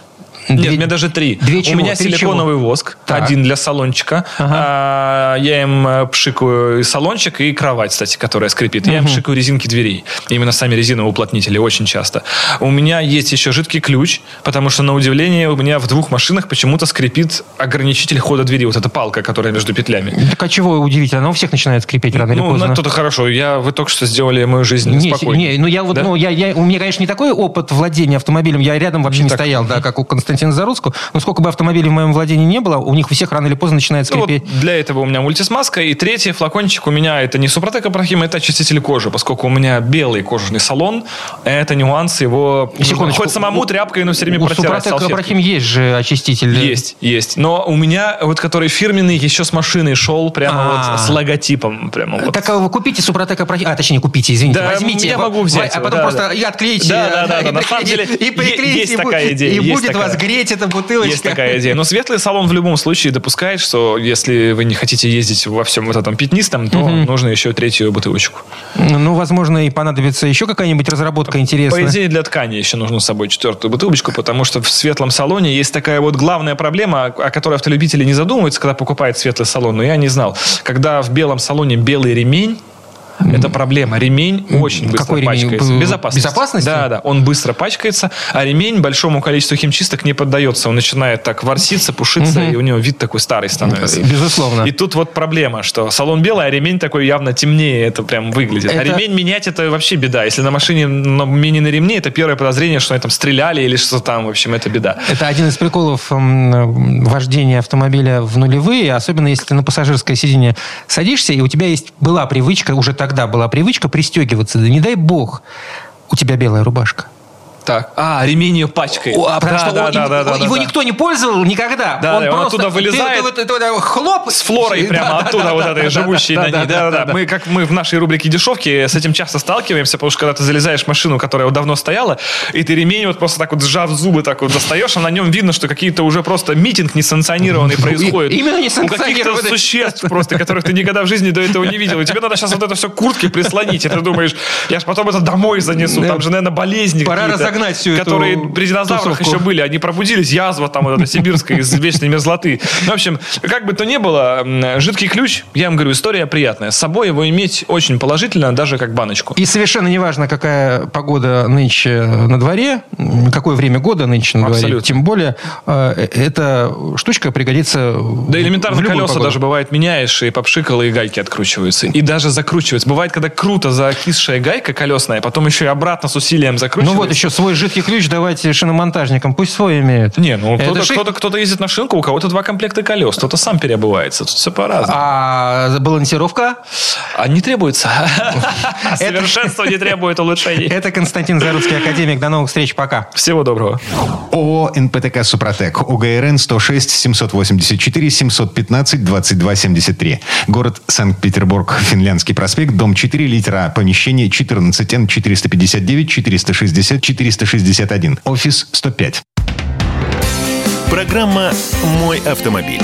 Две- Нет, у меня даже три. Две у чего? меня Три силиконовый воск, Так. один для салончика. А, я им э, пшикаю и салончик, и кровать, кстати, которая скрипит. Я им пшикаю резинки дверей. Именно сами резиновые уплотнители очень часто. У меня есть еще жидкий ключ, потому что, на удивление, у меня в двух машинах почему-то скрипит ограничитель хода двери. Вот эта палка, которая между петлями. Так а чего удивительно? Она у всех начинает скрипеть рано или Ну, поздно. на то-то хорошо. Я, вы только что сделали мою жизнь Не, спокойнее. не, ну я вот, Да? ну я, я, у меня, конечно, не такой опыт владения автомобилем, я рядом вообще не, так. стоял, да, как у Константина Константина Заруцкого. Но сколько бы автомобилей в моем владении не было, у них у всех рано или поздно начинает Ну, вот скрипеть. для этого у меня мультисмазка. И третий флакончик у меня это не Супротек Апрахим, это очиститель кожи, поскольку у меня белый кожаный салон. Это нюанс его... Секундочку. Хоть самому тряпкой, но все время у протирать Супротек. Абрахим есть же очиститель. Есть, есть. Но у меня вот который фирменный еще с машиной шел прямо А. вот с логотипом. Прямо вот. Так а вы купите Супротек Абрахим. А, точнее, купите, извините. Да, возьмите. я могу взять А его, потом да, просто да. и отклеите. Да, да, да, на самом деле и приклеите, есть и такая идея, И будет такая. вас греть эта бутылочка. Есть такая идея. Но светлый салон в любом случае допускает, что если вы не хотите ездить во всем вот этом пятнистом, то нужно еще третью бутылочку. Ну, возможно, и понадобится еще какая-нибудь разработка По интересная. идее, для ткани еще нужно с собой четвертую бутылочку, потому что в светлом салоне есть такая вот главная проблема, о которой автолюбители не задумываются, когда покупают светлый салон, но я не знал. Когда в белом салоне белый ремень, это проблема. Ремень очень быстро Какой ремень? пачкается. Б- Безопасность. безопасности? Да, да. Он быстро пачкается, а ремень большому количеству химчисток не поддается. Он начинает так ворситься, пушиться, и у него вид такой старый становится. Безусловно. И тут вот проблема, что салон белый, а ремень такой явно темнее это прям выглядит. А Это- ремень менять это вообще беда. Если на машине на мене на ремне, это первое подозрение, что они там стреляли или что там, в общем, это беда. Это один из приколов вождения автомобиля в нулевые, особенно если ты на пассажирское сиденье садишься, и у тебя есть была привычка, уже тогда была привычка пристегиваться. Да не дай бог, у тебя белая рубашка. Так. А, ремень ее пачкает. О, а потому да, что да, он- да, его, да, да, его да. никто не пользовал никогда. Да, он да, он просто, оттуда вылезает. ты- ты- ты- ты- хлоп. С флорой прямо да, оттуда, да, вот да, этой да, живущей да, на ней. Да, да, да. Мы, как мы в нашей рубрике дешевки с этим часто сталкиваемся, потому что когда ты залезаешь в машину, которая вот давно стояла, и ты ремень вот просто так вот сжав зубы так вот достаешь, а на нем видно, что какие-то уже просто митинг несанкционированный происходит. Именно У каких-то несанкционированный. существ просто, которых ты никогда в жизни до этого не видел. И тебе надо сейчас вот это все к куртке прислонить. И ты думаешь, я же потом это домой занесу. Там же, наверное, болезни Пора разогнать всю эту Которые при динозаврах тусовку. еще были. Они пробудились, язва там вот эта сибирская из вечной мерзлоты. Ну, в общем, как бы то ни было, жидкий ключ, я вам говорю, история приятная. С собой его иметь очень положительно, даже как баночку. И совершенно неважно, какая погода нынче на дворе, какое время года нынче на дворе. Абсолютно. Тем более, э, эта штучка пригодится Да элементарно в любую колеса погоду. даже бывает меняешь, и попшикал, и гайки откручиваются. И даже закручиваются. Бывает, когда круто закисшая гайка колесная, потом еще и обратно с усилием Ну закручивается. вот еще свой жидкий ключ давайте шиномонтажникам, пусть свой имеют. Не, ну кто-то, шик. кто-то, кто-то ездит на шинку, у кого-то два комплекта колес, кто-то сам переобувается. Тут все по-разному. А балансировка? А не требуется. Совершенство не требует улучшений. Это Константин Заруцкий, академик. До новых встреч, пока. Всего доброго. ООО «НПТК Супротек». УГРН 106 784 715 22 73. Город Санкт-Петербург. Финляндский проспект. Дом 4, литера. Помещение 14Н 459 460 461. Офис 105. Программа «Мой автомобиль».